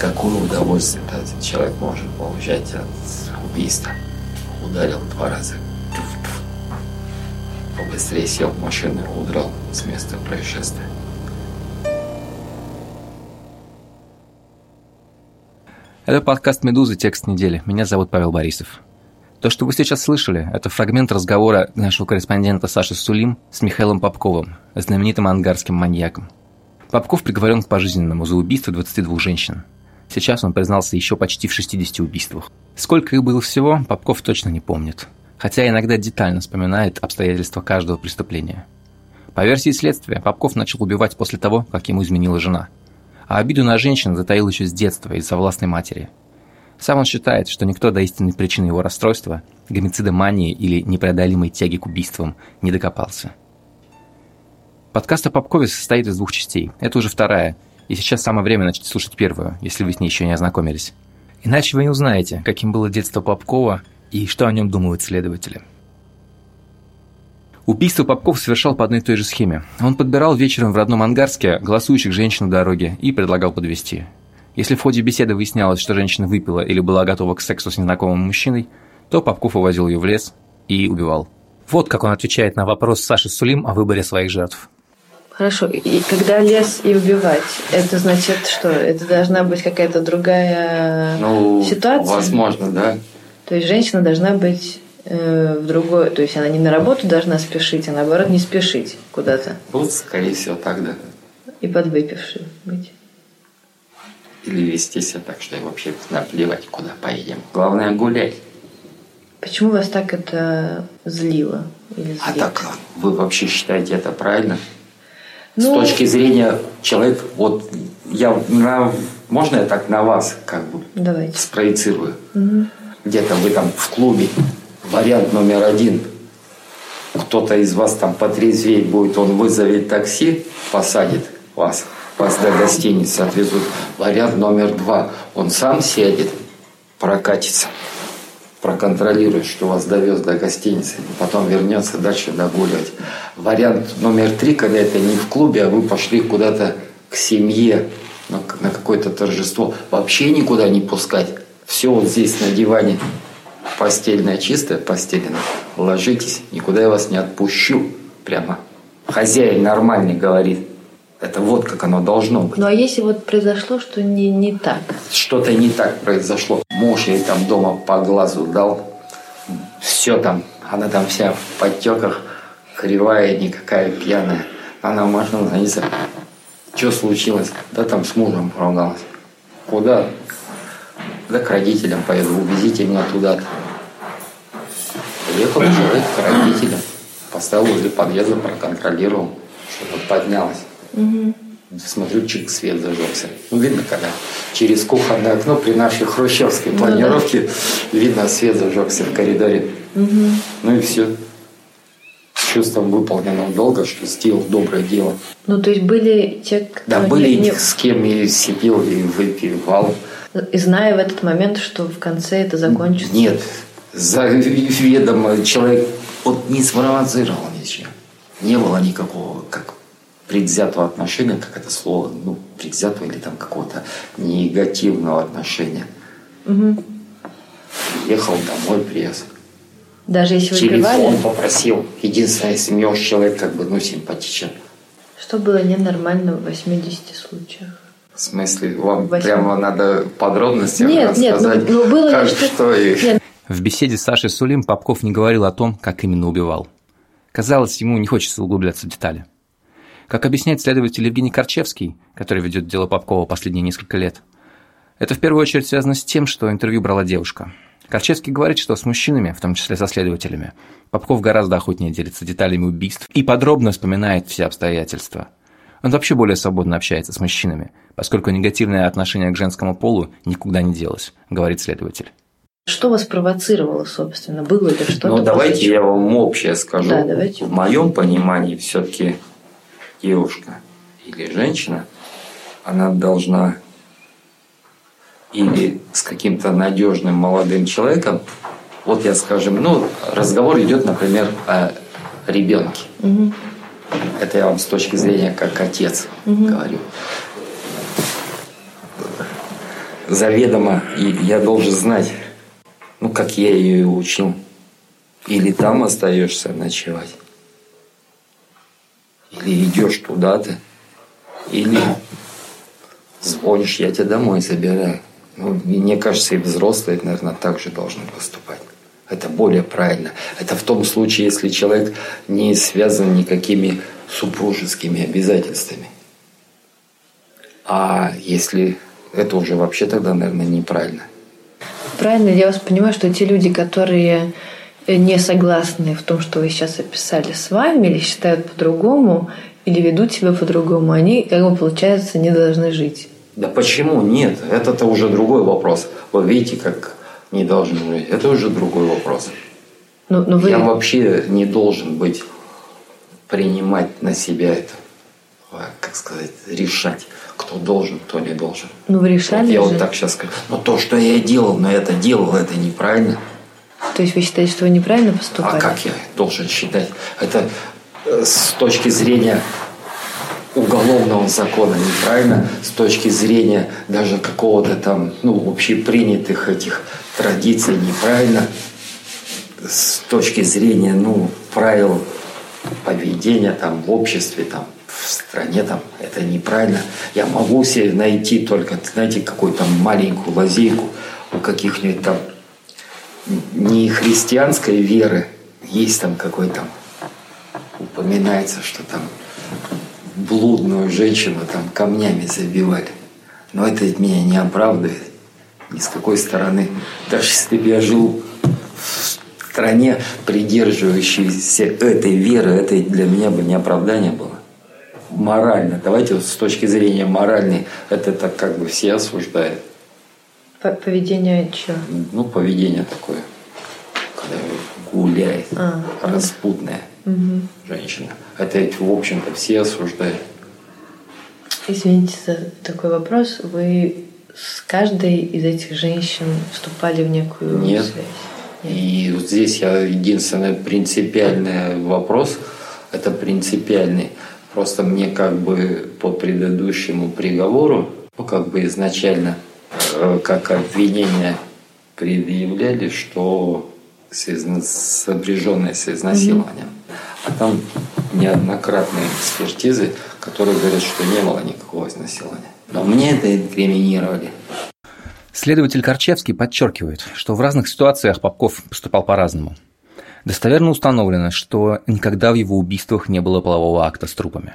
какое удовольствие этот человек может получать от убийства. Ударил два раза. Побыстрее сел в машину и удрал с места происшествия. Это подкаст «Медузы. Текст недели». Меня зовут Павел Борисов. То, что вы сейчас слышали, это фрагмент разговора нашего корреспондента Саши Сулим с Михаилом Попковым, знаменитым ангарским маньяком. Попков приговорен к пожизненному за убийство 22 женщин. Сейчас он признался еще почти в 60 убийствах. Сколько их было всего, Попков точно не помнит. Хотя иногда детально вспоминает обстоятельства каждого преступления. По версии следствия, Попков начал убивать после того, как ему изменила жена – а обиду на женщин затаил еще с детства из-за властной матери. Сам он считает, что никто до истинной причины его расстройства, гомицида мании или непреодолимой тяги к убийствам не докопался. Подкаст о Попкове состоит из двух частей. Это уже вторая, и сейчас самое время начать слушать первую, если вы с ней еще не ознакомились. Иначе вы не узнаете, каким было детство Попкова и что о нем думают следователи. Убийство Попков совершал по одной и той же схеме. Он подбирал вечером в родном Ангарске голосующих женщин на дороге и предлагал подвести. Если в ходе беседы выяснялось, что женщина выпила или была готова к сексу с незнакомым мужчиной, то Попков увозил ее в лес и убивал. Вот как он отвечает на вопрос Саши Сулим о выборе своих жертв. Хорошо, и когда лес и убивать, это значит что? Это должна быть какая-то другая ну, ситуация? Возможно, да. То есть женщина должна быть Э, в другое, то есть она не на работу должна спешить, а наоборот не спешить куда-то. Вот, скорее всего, так, да. И подвыпивший быть. Или вести себя так, что и вообще наплевать, куда поедем. Главное гулять. Почему вас так это злило? Или а так вы вообще считаете это правильно? Ну, С точки зрения человека, вот я на, можно я так на вас как бы Давайте. спроецирую? Угу. Где-то вы там в клубе Вариант номер один. Кто-то из вас там потрезвеет будет, он вызовет такси, посадит вас, вас до гостиницы отвезут. Вариант номер два. Он сам сядет, прокатится, проконтролирует, что вас довез до гостиницы, и потом вернется дальше догуливать. Вариант номер три, когда это не в клубе, а вы пошли куда-то к семье, на, на какое-то торжество, вообще никуда не пускать. Все вот здесь на диване постельная чистая, постелена, ложитесь, никуда я вас не отпущу. Прямо хозяин нормальный говорит. Это вот как оно должно быть. Ну а если вот произошло, что не, не так? Что-то не так произошло. Муж ей там дома по глазу дал. Все там, она там вся в подтеках, кривая, никакая пьяная. Она можно звонится. Что случилось? Да там с мужем поругалась. Куда? Да к родителям поеду, увезите меня туда-то. Приехал человек к родителям, поставил возле подъезда, проконтролировал, чтобы поднялось. Угу. Смотрю, чик, свет зажегся. Ну, видно, когда через кухонное окно при нашей хрущевской планировке ну, да. видно, свет зажегся в коридоре. Угу. Ну и все. С чувством выполненного долга, что сделал доброе дело. Ну, то есть были те, кто... Да, были не... с кем и сидел, и выпивал. И зная в этот момент, что в конце это закончится? Нет, заведомо человек вот не спровоцировал ничего. Не было никакого как предвзятого отношения, как это слово, ну, предвзятого или там какого-то негативного отношения. Угу. Ехал домой, привез. Даже если Телефон попросил. Единственное, если мне уж человек как бы, ну, симпатичен. Что было ненормально в 80 случаях? В смысле, вам 8... прямо надо подробности нет, рассказать, нет, ну, ну было как, что... что и... Нет, в беседе с Сашей Сулим Попков не говорил о том, как именно убивал. Казалось, ему не хочется углубляться в детали. Как объясняет следователь Евгений Корчевский, который ведет дело Попкова последние несколько лет, это в первую очередь связано с тем, что интервью брала девушка. Корчевский говорит, что с мужчинами, в том числе со следователями, Попков гораздо охотнее делится деталями убийств и подробно вспоминает все обстоятельства. Он вообще более свободно общается с мужчинами, поскольку негативное отношение к женскому полу никуда не делось, говорит следователь. Что вас провоцировало, собственно? Было ли что-то? Ну, давайте я вам общее скажу. Да, давайте. В моем понимании все-таки девушка или женщина, она должна или с каким-то надежным молодым человеком, вот я скажем, ну, разговор идет, например, о ребенке. Угу. Это я вам с точки зрения как отец угу. говорю. заведомо, и я должен знать, ну, как я ее учил. Или там остаешься ночевать, или идешь туда-то, или звонишь, я тебя домой забираю. Ну, мне кажется, и взрослые, наверное, так же должны поступать. Это более правильно. Это в том случае, если человек не связан никакими супружескими обязательствами. А если это уже вообще тогда, наверное, неправильно. Правильно, я вас понимаю, что те люди, которые не согласны в том, что вы сейчас описали с вами, или считают по-другому, или ведут себя по-другому, они, как бы, получается, не должны жить. Да почему нет? Это-то уже другой вопрос. Вы видите, как не должны жить. Это уже другой вопрос. Но, но вы... Я вообще не должен быть, принимать на себя это, как сказать, решать, кто должен, кто не должен. Ну вы решали вот Я же. вот так сейчас скажу. Но то, что я делал, но это делал, это неправильно. То есть вы считаете, что вы неправильно поступали? А как я должен считать? Это э, с точки зрения уголовного закона неправильно, с точки зрения даже какого-то там, ну, общепринятых этих традиций неправильно, с точки зрения, ну, правил поведения там в обществе, там, в стране, там, это неправильно. Я могу себе найти только, знаете, какую-то маленькую лазейку у каких-нибудь там не христианской веры, есть там какой-то, упоминается, что там блудную женщину там камнями забивали. Но это меня не оправдывает ни с какой стороны. Даже если бы я жил в стране, придерживающейся этой веры, это для меня бы не оправдание было. Морально, давайте вот с точки зрения моральной, это так как бы все осуждают. Поведение что? Ну, поведение такое, когда гуляет, а, распутное угу. женщина. Это, в общем-то, все осуждают. Извините за такой вопрос. Вы с каждой из этих женщин вступали в некую Нет. связь? Нет. И вот здесь я единственный принципиальный вопрос, это принципиальный. Просто мне как бы по предыдущему приговору, ну, как бы изначально, как обвинение предъявляли, что сопряженное с изнасилованием. А там неоднократные экспертизы, которые говорят, что не было никакого изнасилования. Но мне это инкриминировали. Следователь Корчевский подчеркивает, что в разных ситуациях Попков поступал по-разному. Достоверно установлено, что никогда в его убийствах не было полового акта с трупами.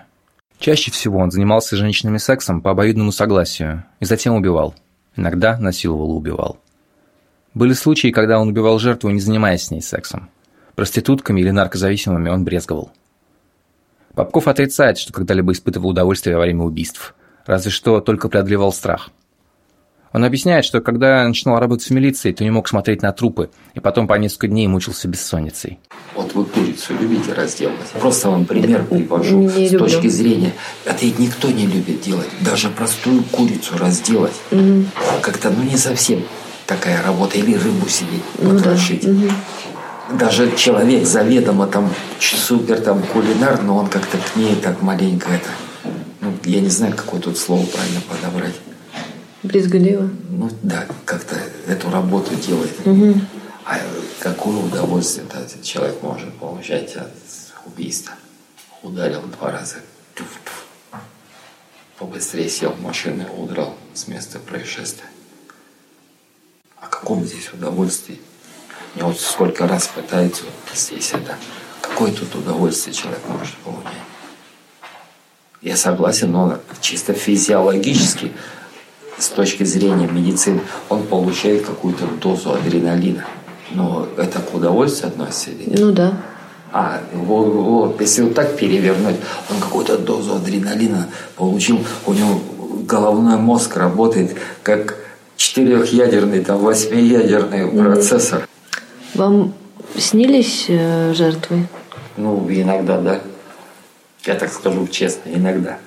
Чаще всего он занимался женщинами сексом по обоюдному согласию и затем убивал. Иногда насиловал и убивал. Были случаи, когда он убивал жертву, не занимаясь с ней сексом. Проститутками или наркозависимыми он брезговал. Попков отрицает, что когда-либо испытывал удовольствие во время убийств, разве что только преодолевал страх. Он объясняет, что когда начинал работать в милиции, то не мог смотреть на трупы, и потом по несколько дней мучился бессонницей. Вот вы курицу любите разделывать? Просто вам пример привожу. Не с люблю. точки зрения, это ведь никто не любит делать. Даже простую курицу разделать. Угу. Как-то, ну, не совсем такая работа. Или рыбу сидеть, покрошить. Ну, да. угу даже человек заведомо там супер там кулинар, но он как-то к ней так маленько это, ну, я не знаю, какое тут слово правильно подобрать. Брезгливо? Ну да, как-то эту работу делает. Угу. А какое удовольствие этот человек может получать от убийства? Ударил два раза. Туф-туф. Побыстрее сел в машину и удрал с места происшествия. О каком здесь удовольствии? Мне вот сколько раз пытаются вот здесь это. Какое тут удовольствие человек может получать? Я согласен, но чисто физиологически, с точки зрения медицины, он получает какую-то дозу адреналина. Но это к удовольствию относится или нет? Ну да. А, вот, вот, если вот так перевернуть, он какую-то дозу адреналина получил, у него головной мозг работает как четырехъядерный, там, восьмиядерный mm-hmm. процессор. Вам снились э, жертвы? Ну, иногда, да. Я так скажу честно, иногда.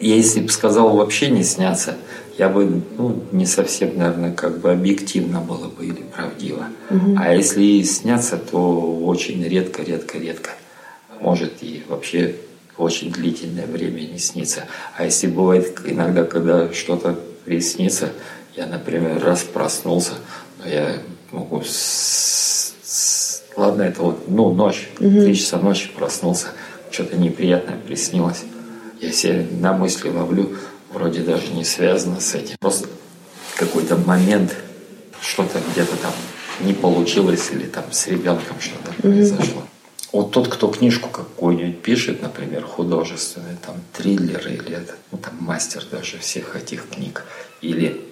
Если бы сказал вообще не снятся, я бы, ну, не совсем, наверное, как бы объективно было бы или правдиво. Угу. А если и снятся, то очень редко, редко, редко. Может и вообще очень длительное время не снится. А если бывает иногда, когда что-то приснится, Я, например, раз проснулся, но я могу... С... С... Ладно, это вот, ну, ночь, три часа ночи проснулся, что-то неприятное приснилось. Я себе на мысли ловлю, вроде даже не связано с этим. Просто какой-то момент, что-то где-то там не получилось, или там с ребенком что-то mm-hmm. произошло. Вот тот, кто книжку какую-нибудь пишет, например, художественный, там, триллер или это, ну, там, мастер даже всех этих книг, или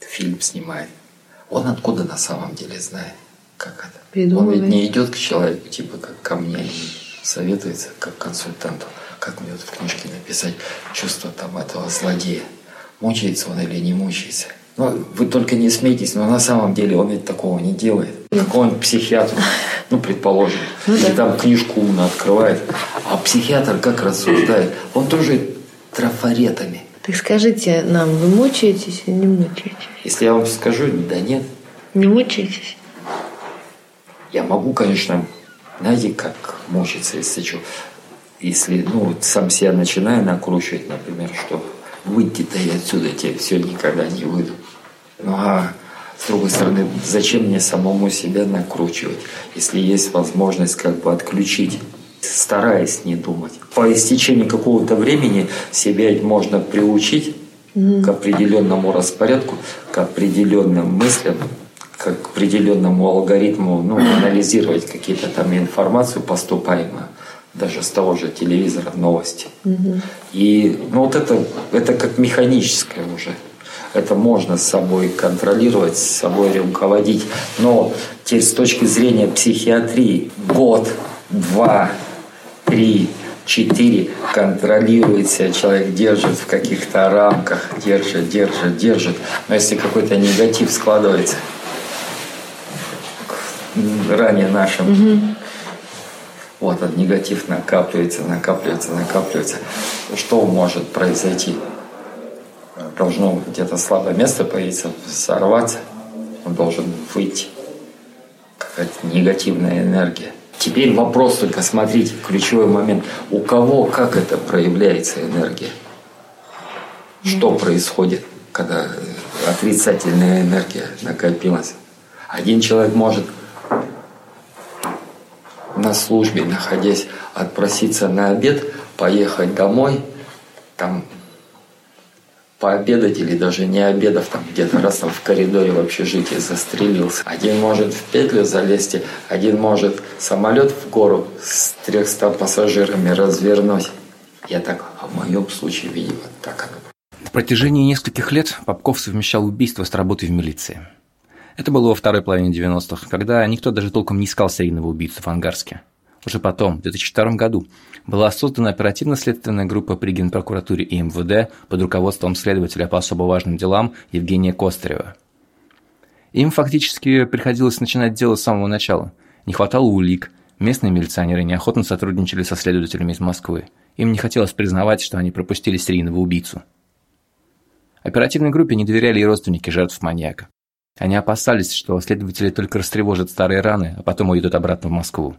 фильм снимает, он откуда на самом деле знает, как это? Придумывает. Он ведь не идет к человеку, типа, как ко мне, советуется, как консультанту, как мне вот в книжке написать чувство там этого злодея. Мучается он или не мучается. Ну, вы только не смейтесь, но на самом деле он ведь такого не делает. Какой-нибудь психиатр, ну, предположим, ну, да. и там книжку умно открывает, а психиатр как рассуждает? Он тоже трафаретами. Так скажите нам, вы мучаетесь или не мучаетесь? Если я вам скажу, да нет. Не мучаетесь? Я могу, конечно, знаете, как мучиться, если что. Если, ну, сам себя начинаю накручивать, например, что выйти-то я отсюда, я все никогда не выйду. Ну а с другой стороны, зачем мне самому себя накручивать, если есть возможность как бы отключить, стараясь не думать. По истечении какого-то времени себя можно приучить mm-hmm. к определенному распорядку, к определенным мыслям, к определенному алгоритму, ну, анализировать какие-то там информацию поступаемую даже с того же телевизора новости. Угу. И ну, вот это, это как механическое уже. Это можно с собой контролировать, с собой руководить. Но теперь с точки зрения психиатрии год, два, три, четыре контролирует себя, человек держит в каких-то рамках, держит, держит, держит. Но если какой-то негатив складывается, ранее нашим угу вот этот негатив накапливается, накапливается, накапливается. Что может произойти? Должно где-то слабое место появиться, взорваться. Он должен выйти. Какая-то негативная энергия. Теперь вопрос только, смотрите, ключевой момент. У кого, как это проявляется энергия? Что происходит, когда отрицательная энергия накопилась? Один человек может на службе, находясь, отпроситься на обед, поехать домой, там пообедать или даже не обедав, там где-то раз там в коридоре в общежитии застрелился. Один может в петлю залезть, один может самолет в гору с 300 пассажирами развернуть. Я так, а в моем случае, видимо, так оно. В протяжении нескольких лет Попков совмещал убийство с работой в милиции. Это было во второй половине 90-х, когда никто даже толком не искал серийного убийцу в Ангарске. Уже потом, в 2002 году, была создана оперативно-следственная группа при Генпрокуратуре и МВД под руководством следователя по особо важным делам Евгения Костарева. Им фактически приходилось начинать дело с самого начала. Не хватало улик, местные милиционеры неохотно сотрудничали со следователями из Москвы. Им не хотелось признавать, что они пропустили серийного убийцу. Оперативной группе не доверяли и родственники жертв маньяка. Они опасались, что следователи только растревожат старые раны, а потом уйдут обратно в Москву.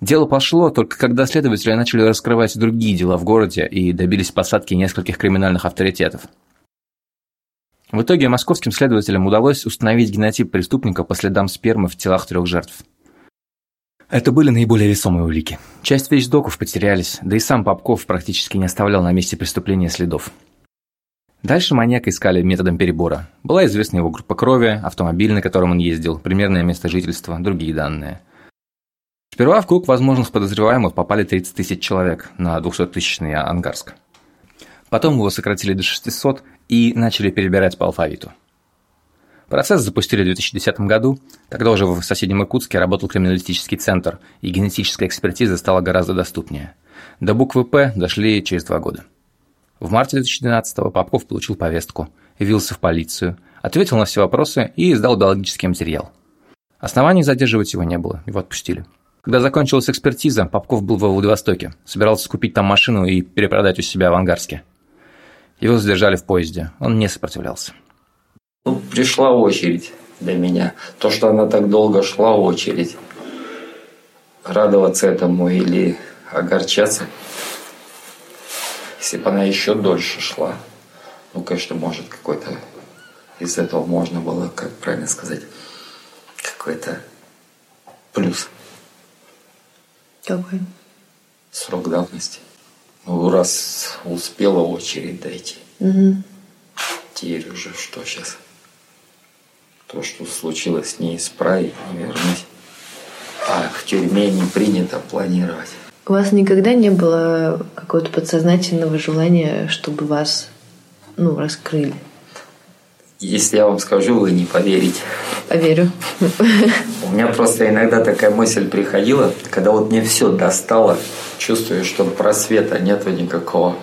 Дело пошло только когда следователи начали раскрывать другие дела в городе и добились посадки нескольких криминальных авторитетов. В итоге московским следователям удалось установить генотип преступника по следам спермы в телах трех жертв. Это были наиболее весомые улики. Часть вещдоков потерялись, да и сам Попков практически не оставлял на месте преступления следов. Дальше маньяка искали методом перебора. Была известна его группа крови, автомобиль, на котором он ездил, примерное место жительства, другие данные. Сперва в круг возможных подозреваемых попали 30 тысяч человек на 200-тысячный Ангарск. Потом его сократили до 600 и начали перебирать по алфавиту. Процесс запустили в 2010 году, когда уже в соседнем Иркутске работал криминалистический центр, и генетическая экспертиза стала гораздо доступнее. До буквы «П» дошли через два года. В марте 2012-го Попков получил повестку, явился в полицию, ответил на все вопросы и издал биологический материал. Оснований задерживать его не было, его отпустили. Когда закончилась экспертиза, Попков был во Владивостоке, собирался купить там машину и перепродать у себя в Ангарске. Его задержали в поезде, он не сопротивлялся. Ну, пришла очередь для меня. То, что она так долго шла, очередь. Радоваться этому или огорчаться – если бы она еще дольше шла, ну, конечно, может, какой-то из этого можно было, как правильно сказать, какой-то плюс. Какой? Срок давности. Ну, раз успела очередь дойти. Угу. Теперь уже что сейчас? То, что случилось, не исправить, не вернуть. А в тюрьме не принято планировать. У вас никогда не было какого-то подсознательного желания, чтобы вас ну, раскрыли? Если я вам скажу, вы не поверите. Поверю. У меня просто иногда такая мысль приходила, когда вот мне все достало, чувствую, что просвета нету никакого.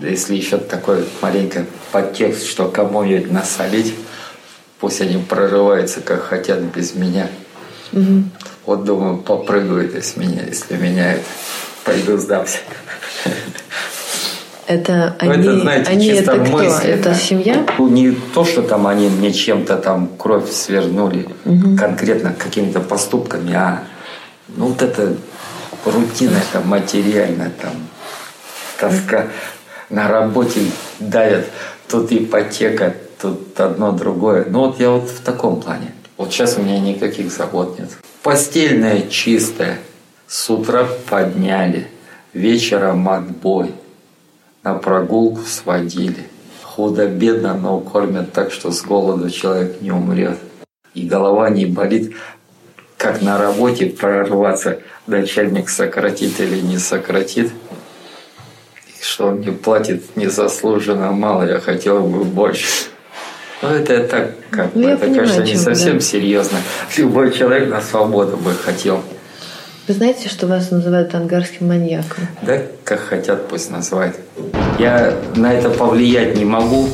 Если еще такой маленький подтекст, что кому ее насолить, пусть они прорываются, как хотят, без меня. Угу. Вот думаю, попрыгают из меня, если меня это пойду сдамся. Это они, это, знаете, они чисто это кто? мысли, это да. семья? Ну, не то, что там они мне чем-то там кровь свернули, конкретно какими-то поступками, а ну вот это рутина, там, материальная, там, тоска на работе давят, тут ипотека, тут одно другое. Ну вот я вот в таком плане. Вот сейчас у меня никаких забот нет. Постельная чистая, с утра подняли, вечером отбой, на прогулку сводили. Худо-бедно, но кормят так, что с голоду человек не умрет. И голова не болит, как на работе прорваться, начальник сократит или не сократит. И что он мне платит незаслуженно мало, я хотел бы больше. Ну, это так, как Ну, бы, это, понимаю, о не совсем да. серьезно. Любой человек на свободу бы хотел. Вы знаете, что вас называют ангарским маньяком? Да, как хотят, пусть называют. Я на это повлиять не могу.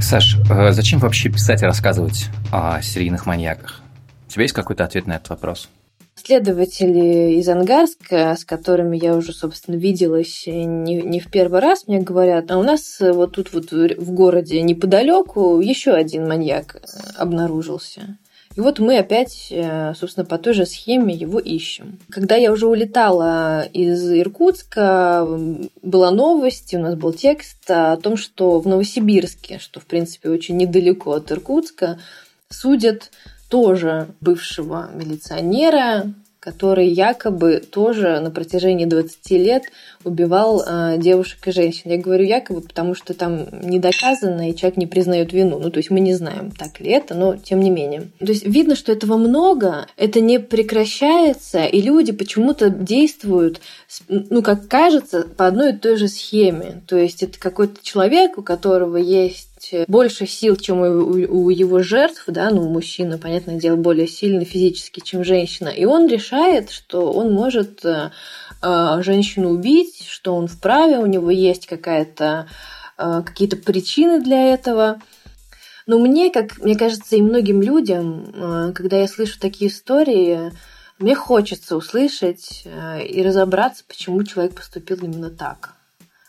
Саш, э, зачем вообще писать и рассказывать о серийных маньяках? У тебя есть какой-то ответ на этот вопрос? Следователи из Ангарска, с которыми я уже, собственно, виделась не, не в первый раз, мне говорят, а у нас вот тут вот в городе неподалеку еще один маньяк э, обнаружился. И вот мы опять, э, собственно, по той же схеме его ищем. Когда я уже улетала из Иркутска, была новость, у нас был текст о том, что в Новосибирске, что, в принципе, очень недалеко от Иркутска, судят тоже бывшего милиционера, который якобы тоже на протяжении 20 лет убивал э, девушек и женщин. Я говорю якобы, потому что там не доказано, и человек не признает вину. Ну, то есть мы не знаем, так ли это, но тем не менее. То есть видно, что этого много, это не прекращается, и люди почему-то действуют, ну, как кажется, по одной и той же схеме. То есть это какой-то человек, у которого есть больше сил, чем у, у- у его жертв, да, ну, мужчина, понятное дело, более сильный физически, чем женщина, и он решает, что он может э, э, женщину убить, что он вправе, у него есть какая-то э, какие-то причины для этого. Но мне, как мне кажется, и многим людям, э, когда я слышу такие истории, мне хочется услышать э, и разобраться, почему человек поступил именно так.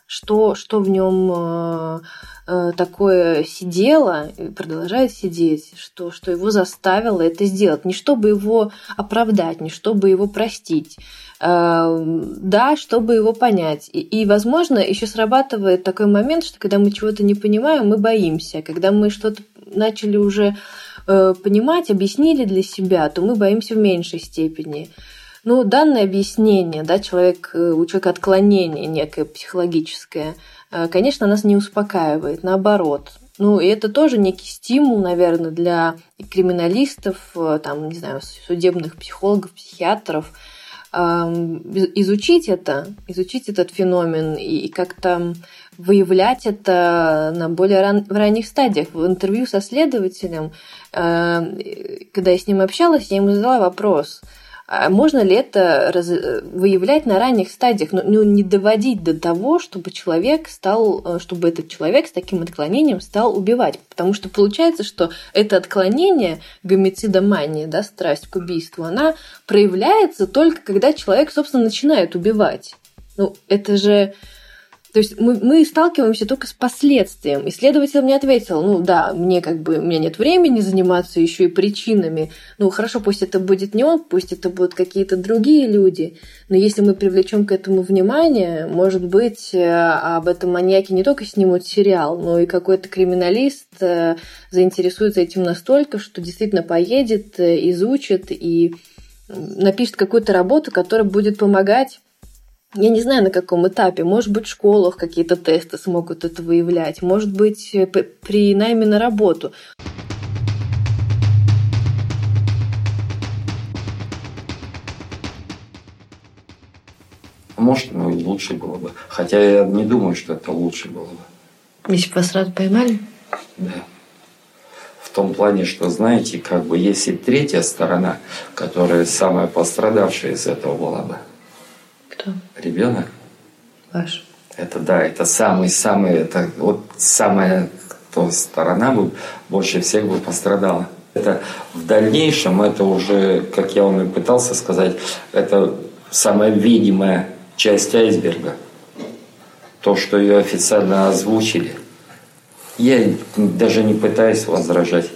Что, что в нем э, э, такое сидело и продолжает сидеть, что, что его заставило это сделать. Не чтобы его оправдать, не чтобы его простить, да, чтобы его понять. И, и, возможно, еще срабатывает такой момент, что когда мы чего-то не понимаем, мы боимся. Когда мы что-то начали уже э, понимать, объяснили для себя, то мы боимся в меньшей степени. Ну, данное объяснение, да, человек, э, у человека отклонение некое психологическое, э, конечно, нас не успокаивает, наоборот. Ну, и это тоже некий стимул, наверное, для криминалистов, э, там, не знаю, судебных психологов, психиатров, изучить это, изучить этот феномен и как-то выявлять это на более ран- в ранних стадиях. В интервью со следователем, э, когда я с ним общалась, я ему задала вопрос, можно ли это раз- выявлять на ранних стадиях, но ну, не доводить до того, чтобы человек стал, э, чтобы этот человек с таким отклонением стал убивать. Потому что получается, что это отклонение, гомицидомания, да, страсть к убийству, она проявляется только когда человек, собственно, начинает убивать. Ну, это же То есть мы, мы сталкиваемся только с последствием. Исследователь мне ответил, ну да, мне как бы, у меня нет времени заниматься еще и причинами. Ну хорошо, пусть это будет не он, пусть это будут какие-то другие люди. Но если мы привлечем к этому внимание, может быть, э, об этом маньяке не только снимут сериал, но и какой-то криминалист э, заинтересуется этим настолько, что действительно поедет, э, изучит и напишет какую-то работу, которая будет помогать я не знаю, на каком этапе. Может быть, в школах какие-то тесты смогут это выявлять. Может быть, э, при найме на работу. Может, ну и лучше было бы. Хотя я не думаю, что это лучше было бы. Если бы вас сразу поймали? Да. В том плане, что, знаете, как бы есть и третья сторона, которая самая пострадавшая из этого была бы. Кто? Ребенок. Ваш. Это да, это самый-самый, это вот самая кто сторона бы больше всех бы пострадала. Это в дальнейшем, это уже, как я вам и пытался сказать, это самая видимая часть айсберга. То, что ее официально озвучили. Я даже не пытаюсь возражать.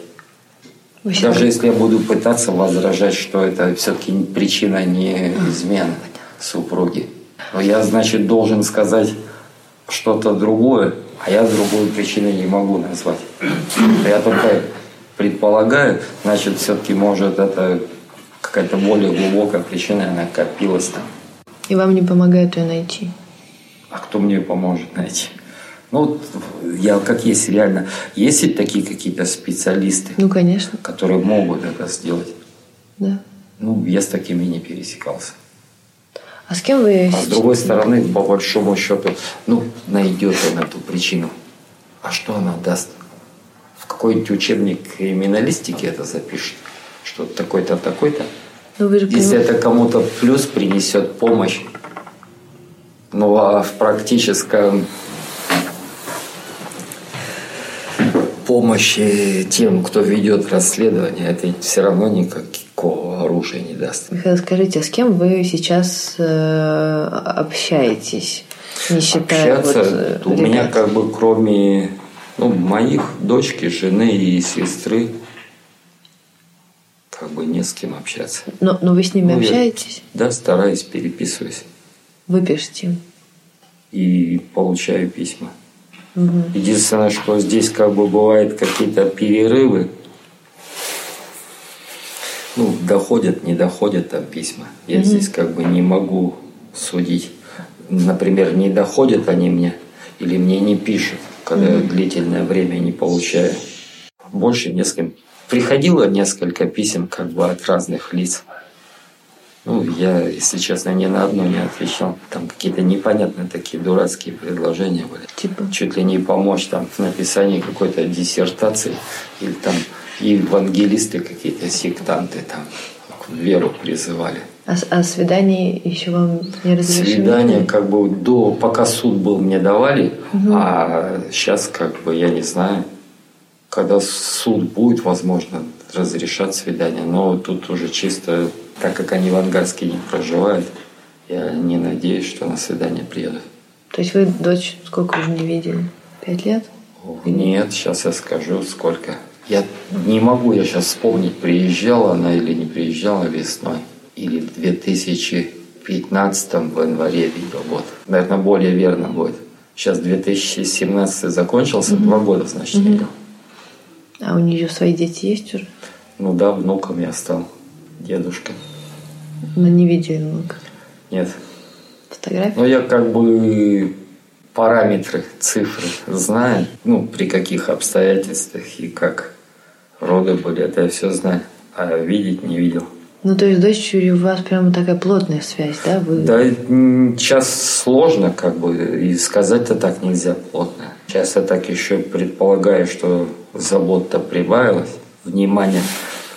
Даже если я буду пытаться возражать, что это все-таки причина не измены супруги. Но я, значит, должен сказать что-то другое, а я другую причину не могу назвать. Я только предполагаю, значит, все-таки может это какая-то более глубокая причина, она копилась там. И вам не помогает ее найти? А кто мне поможет найти? Ну, я как есть реально. Есть ли такие какие-то специалисты? Ну, конечно. Которые могут это сделать? Да. Ну, я с такими не пересекался. А с кем вы... А с другой стороны, по большому счету, ну, найдет он эту причину. А что она даст? В какой-нибудь учебник криминалистики это запишет? Что такой-то, такой-то? Ну, вы же Если это кому-то плюс принесет помощь, ну а в практическом помощи тем, кто ведет расследование, это все равно никакого оружия не даст. Михаил, скажите, а с кем вы сейчас э, общаетесь? Не считая Общаться, вот, э, у меня как бы кроме ну, моих дочки, жены и сестры, как бы не с кем общаться. Но, но вы с ними Ну, я- общаетесь? Да, стараюсь, переписываюсь. Вы пишете им? И получаю письма. Единственное, что здесь как бы бывают какие-то перерывы. Ну, доходят, не доходят там письма. Я здесь как бы не могу судить. Например, не доходят они мне или мне не пишут, когда я длительное время не получаю. Больше не с кем. Приходило несколько писем как бы от разных лиц. Ну, я, если честно, ни на одно не отвечал. Там какие-то непонятные такие дурацкие предложения были. Типа? Чуть ли не помочь там в написании какой-то диссертации. Или там евангелисты какие-то, сектанты там веру призывали. А, а свидание еще вам не разрешили? Свидание как бы до, пока суд был, мне давали, а сейчас как бы я не знаю, когда суд будет, возможно, разрешат свидание. Но тут уже чисто, так как они в Ангарске не проживают, я не надеюсь, что на свидание приедут. То есть вы дочь сколько уже не видели? Пять лет? Нет, сейчас я скажу, сколько. Я не могу я сейчас вспомнить, приезжала она или не приезжала весной. Или в 2015 в январе видел. Вот. Наверное, более верно будет. Сейчас 2017 закончился, два года, значит, не видел. А у нее свои дети есть уже? Ну да, внуком я стал. Дедушка. Мы не видели много. Нет. Фотографии? Но я как бы параметры, цифры знаю. Ну, при каких обстоятельствах и как роды были, это я все знаю. А видеть не видел. Ну, то есть с дочерью у вас прямо такая плотная связь, да? Вы... Да, сейчас сложно, как бы, и сказать-то так нельзя плотно. Сейчас я так еще предполагаю, что забот-то прибавилось, внимание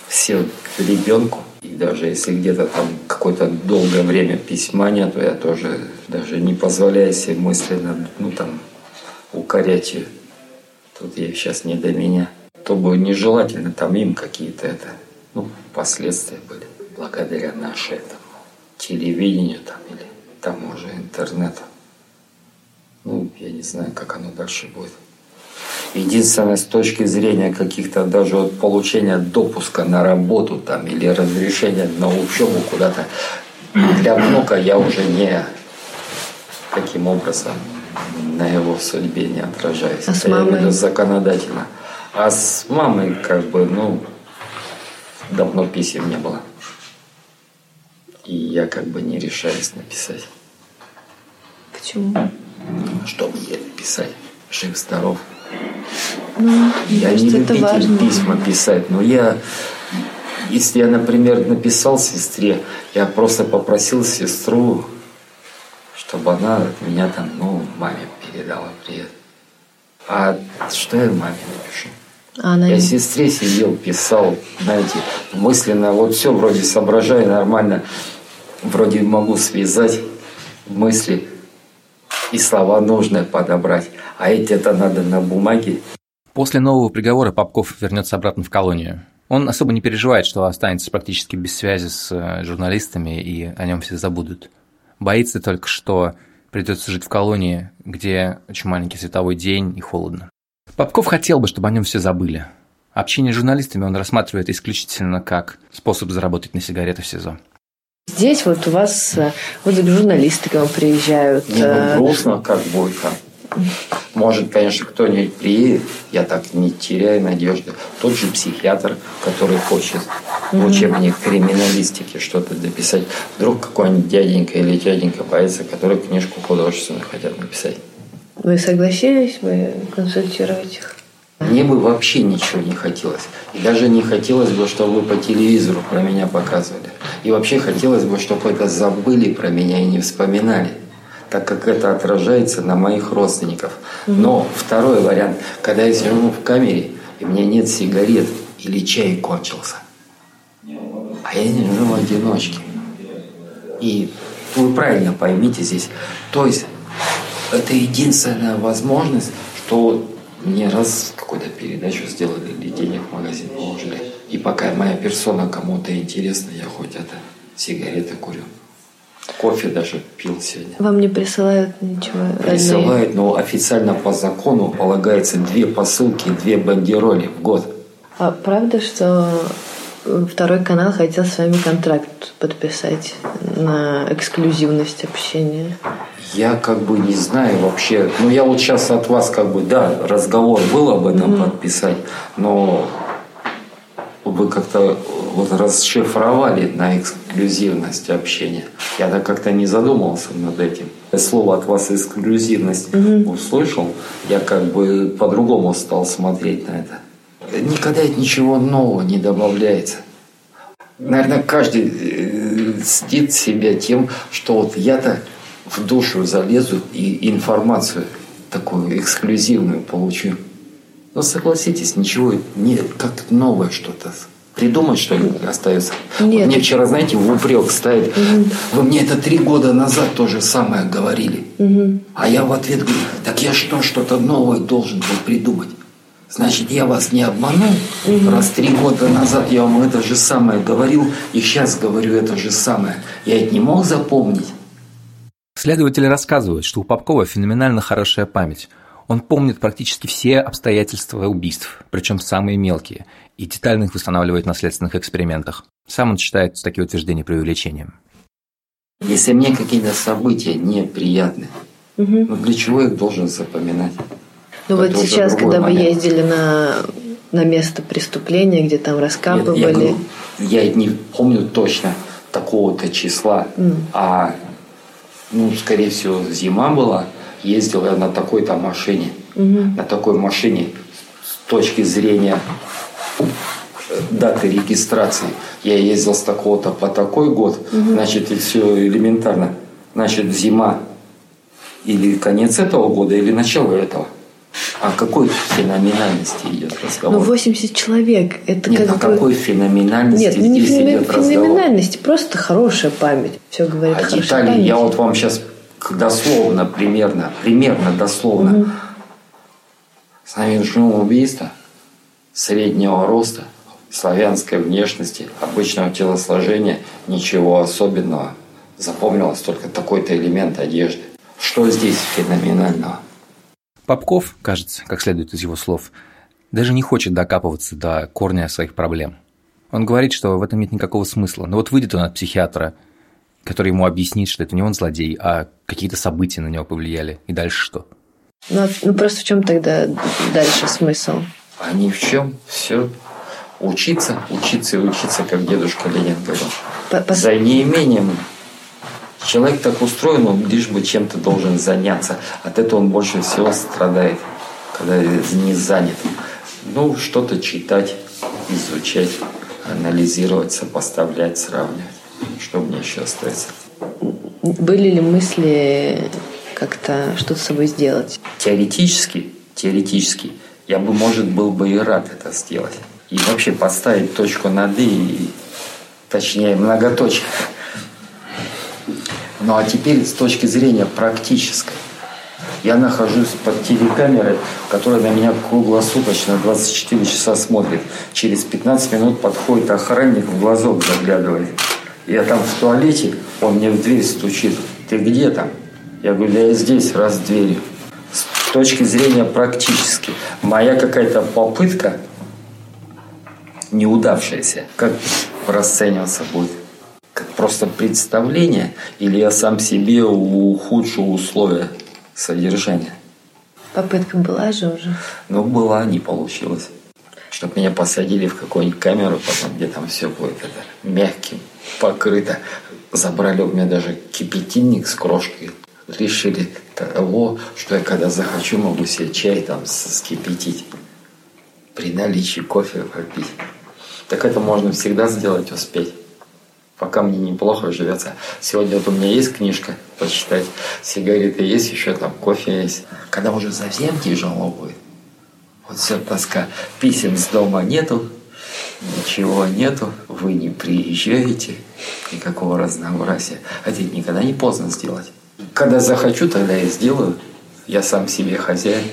все к ребенку. И даже если где-то там какое-то долгое время письма нет, то я тоже даже не позволяю себе мысленно, ну там, укорять ее. Тут ей сейчас не до меня. То бы нежелательно там им какие-то это, ну, последствия были. Благодаря нашей этому телевидению там или тому же интернету. Ну, не знаю, как оно дальше будет. Единственное, с точки зрения каких-то даже вот получения допуска на работу там или разрешения на учебу куда-то, для внука я уже не таким образом на его судьбе не отражаюсь. А с я мамой? в виду законодательно. А с мамой как бы, ну, давно писем не было. И я как бы не решаюсь написать. Почему? Что мне написать? Жив-здоров. Ну, Я не кажется, это любитель важно. письма писать, но я, если я, например, написал сестре, я просто попросил сестру, чтобы она меня там, ну, маме передала привет. А что я маме напишу? А она Я сестре сидел, писал, знаете, мысленно, вот все вроде соображаю нормально, вроде могу связать мысли и слова нужные подобрать. А эти это надо на бумаге. После нового приговора Попков вернется обратно в колонию. Он особо не переживает, что останется практически без связи с э, журналистами и о нем все забудут. Боится только, что придется жить в колонии, где очень маленький световой день и холодно. Попков хотел бы, чтобы о нем все забыли. Общение с журналистами он рассматривает исключительно как способ заработать на сигареты в СИЗО. Здесь вот у вас э, вот журналисты к вам приезжают. Не, ну, э, грустно, как там. Может, конечно, кто-нибудь приедет, я так не теряю надежды. Тот же психиатр, который хочет в учебник криминалистики что-то дописать. Вдруг какой-нибудь дяденька или дяденька боится, который книжку художественную хотят написать. Вы согласились бы консультировать их? Мне бы вообще ничего не хотелось. И даже не хотелось бы, чтобы вы по телевизору про меня показывали. И вообще хотелось бы, чтобы это забыли про меня и не вспоминали так как это отражается на моих родственников. Но второй вариант, когда я сижу в камере, и у меня нет сигарет, или чай кончился, а я не живу в одиночке. И вы правильно поймите здесь. То есть это единственная возможность, что мне раз какую-то передачу сделали или денег в магазин положили. И пока моя персона кому-то интересна, я хоть это сигареты курю. Кофе даже пил сегодня. Вам не присылают ничего? Присылают, но официально по закону полагается две посылки, две бандероли в год. А правда, что второй канал хотел с вами контракт подписать на эксклюзивность общения? Я как бы не знаю вообще. Ну, я вот сейчас от вас как бы, да, разговор был об этом подписать, но вы как-то вот расшифровали на эксклюзивность общения. Я так как-то не задумывался над этим. Слово от вас эксклюзивность услышал, я как бы по-другому стал смотреть на это. Никогда ничего нового не добавляется. Наверное, каждый э, стыд себя тем, что вот я-то в душу залезу и информацию такую эксклюзивную получу. Но согласитесь, ничего не как новое что-то. Придумать что ли остается. Нет. Вот мне вчера, знаете, в упрек ставит. Вы мне это три года назад то же самое говорили. А я в ответ говорю, так я что, что-то новое должен был придумать. Значит, я вас не обманул, раз три года назад я вам это же самое говорил, и сейчас говорю это же самое. Я это не мог запомнить. Следователи рассказывают, что у Попкова феноменально хорошая память. Он помнит практически все обстоятельства убийств, причем самые мелкие, и детально их восстанавливает на следственных экспериментах. Сам он считает такие утверждения преувеличением. Если мне какие-то события неприятны, ну для чего я их должен запоминать? Ну Это вот сейчас, когда вы момент. ездили на, на место преступления, где там Нет, раскапывали, я, говорю, я не помню точно такого-то числа, а, ну, скорее всего, зима была, ездил я на такой-то машине, на такой машине с точки зрения э, даты регистрации. Я ездил с такого-то по такой год, значит, и все элементарно. Значит, зима или конец этого года, или начало этого. О какой феноменальности идет разговор? ну 80 человек, это Нет, как о бы... какой феноменальности Нет, ну не здесь феномен- идет разговор? феноменальности, просто хорошая память. Все говорит А хорошая детали память. я вот вам сейчас дословно, примерно, примерно дословно. Совершено убийство среднего роста, славянской внешности, обычного телосложения, ничего особенного. Запомнилось только такой-то элемент одежды. Что здесь феноменального? Попков, кажется, как следует из его слов, даже не хочет докапываться до корня своих проблем. Он говорит, что в этом нет никакого смысла. Но вот выйдет он от психиатра, который ему объяснит, что это не он злодей, а какие-то события на него повлияли. И дальше что? Ну, а, ну просто в чем тогда дальше смысл? А ни в чем. Все. Учиться, учиться и учиться, как дедушка Ленин говорил. По За неимением Человек так устроен, он лишь бы чем-то должен заняться. От этого он больше всего страдает, когда не занят. Ну, что-то читать, изучать, анализировать, сопоставлять, сравнивать. Что мне еще остается? Были ли мысли как-то что-то с собой сделать? Теоретически, теоретически, я бы, может, был бы и рад это сделать. И вообще поставить точку над «и», точнее, многоточие. Ну а теперь с точки зрения практической. Я нахожусь под телекамерой, которая на меня круглосуточно 24 часа смотрит. Через 15 минут подходит охранник, в глазок заглядывает. Я там в туалете, он мне в дверь стучит. Ты где там? Я говорю, да я здесь, раз дверью. С точки зрения практически. Моя какая-то попытка неудавшаяся, как расцениваться будет? Просто представление или я сам себе ухудшу условия содержания? Попытка была же уже? Ну, была, не получилось. Чтобы меня посадили в какую-нибудь камеру, потом, где там все будет это, мягким, покрыто. Забрали у меня даже кипятильник с крошкой. Решили того, что я когда захочу, могу себе чай там скипятить. При наличии кофе попить. Так это можно всегда сделать, успеть. Пока мне неплохо живется. Сегодня вот у меня есть книжка почитать, сигареты есть, еще там кофе есть. Когда уже совсем тяжело будет, вот все тоска. Писем с дома нету, ничего нету, вы не приезжаете, никакого разнообразия. А ведь никогда не поздно сделать. Когда захочу, тогда я сделаю. Я сам себе хозяин.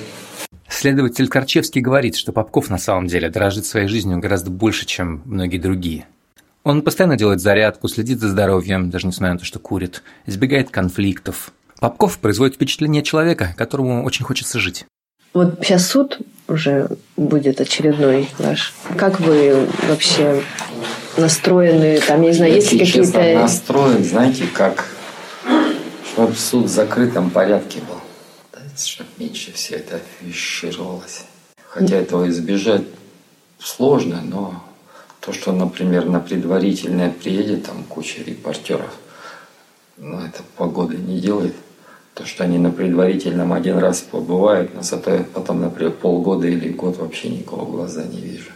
Следователь Корчевский говорит, что Попков на самом деле дорожит своей жизнью гораздо больше, чем многие другие. Он постоянно делает зарядку, следит за здоровьем, даже несмотря на то, что курит, избегает конфликтов. Попков производит впечатление человека, которому очень хочется жить. Вот сейчас суд уже будет очередной ваш. Как вы вообще настроены? Там, я не знаю, есть ли какие-то... настроен, знаете, как... Чтобы суд в закрытом порядке был чтобы меньше все это афишировалось. Хотя этого избежать сложно, но то, что, например, на предварительное приедет там куча репортеров, но это погода не делает. То, что они на предварительном один раз побывают, но зато потом, например, полгода или год вообще никого в глаза не вижу.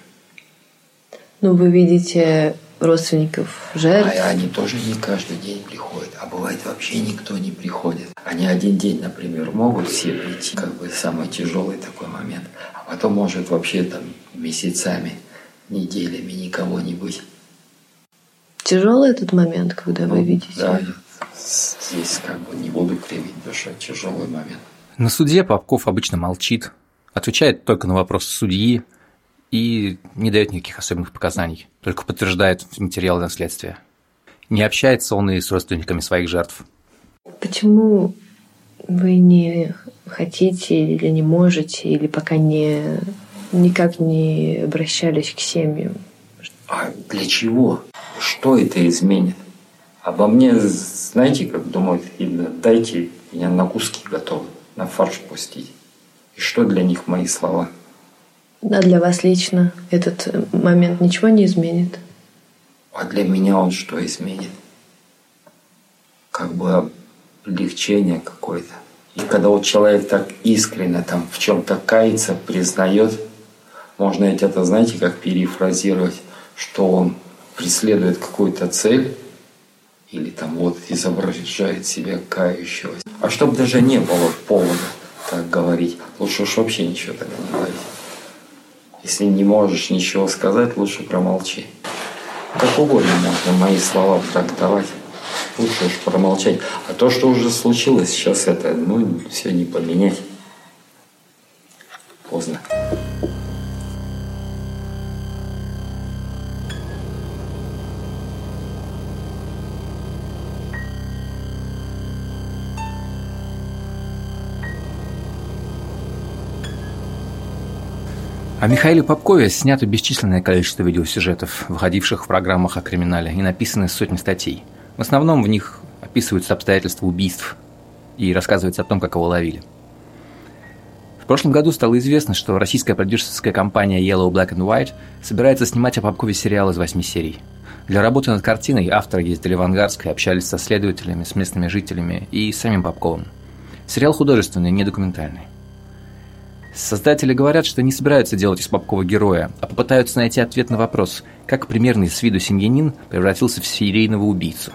Ну, вы видите родственников жертв. А они тоже не каждый день приходят. А бывает вообще никто не приходит. Они один день, например, могут все прийти, как бы самый тяжелый такой момент. А потом может вообще там месяцами, неделями никого не быть. Тяжелый этот момент, когда ну, вы видите? Да, здесь как бы не буду кривить душу, тяжелый момент. На суде Попков обычно молчит, отвечает только на вопросы судьи, и не дает никаких особенных показаний, только подтверждает материалы наследствия. Не общается он и с родственниками своих жертв. Почему вы не хотите или не можете, или пока не никак не обращались к семьям? А для чего? Что это изменит? Обо мне, знаете, как думают, дайте меня на куски готовы, на фарш пустить. И что для них мои слова – а для вас лично этот момент ничего не изменит? А для меня он что изменит? Как бы облегчение какое-то. И когда вот человек так искренне там в чем-то кается, признает, можно ведь это, знаете, как перефразировать, что он преследует какую-то цель, или там вот изображает себя кающегося. А чтобы даже не было повода так говорить, лучше уж вообще ничего тогда не говорить. Если не можешь ничего сказать, лучше промолчи. Как угодно можно мои слова трактовать. Лучше уж промолчать. А то, что уже случилось, сейчас это, ну, все не поменять. Поздно. О Михаиле Попкове снято бесчисленное количество видеосюжетов, выходивших в программах о криминале, и написаны сотни статей. В основном в них описываются обстоятельства убийств и рассказывается о том, как его ловили. В прошлом году стало известно, что российская продюсерская компания Yellow Black and White собирается снимать о Попкове сериал из восьми серий. Для работы над картиной авторы ездили в Ангарск и общались со следователями, с местными жителями и самим Попковым. Сериал художественный, не документальный. Создатели говорят, что не собираются делать из Попкова героя, а попытаются найти ответ на вопрос, как примерный с виду семьянин превратился в серийного убийцу.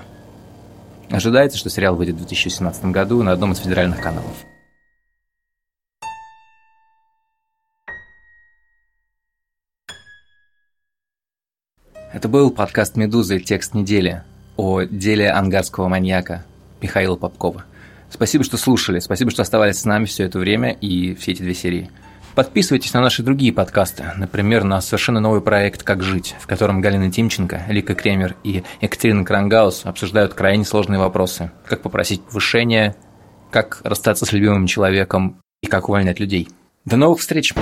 Ожидается, что сериал выйдет в 2017 году на одном из федеральных каналов. Это был подкаст «Медузы. Текст недели» о деле ангарского маньяка Михаила Попкова – Спасибо, что слушали, спасибо, что оставались с нами все это время и все эти две серии. Подписывайтесь на наши другие подкасты, например, на совершенно новый проект «Как жить», в котором Галина Тимченко, Лика Кремер и Екатерина Крангаус обсуждают крайне сложные вопросы. Как попросить повышения, как расстаться с любимым человеком и как увольнять людей. До новых встреч!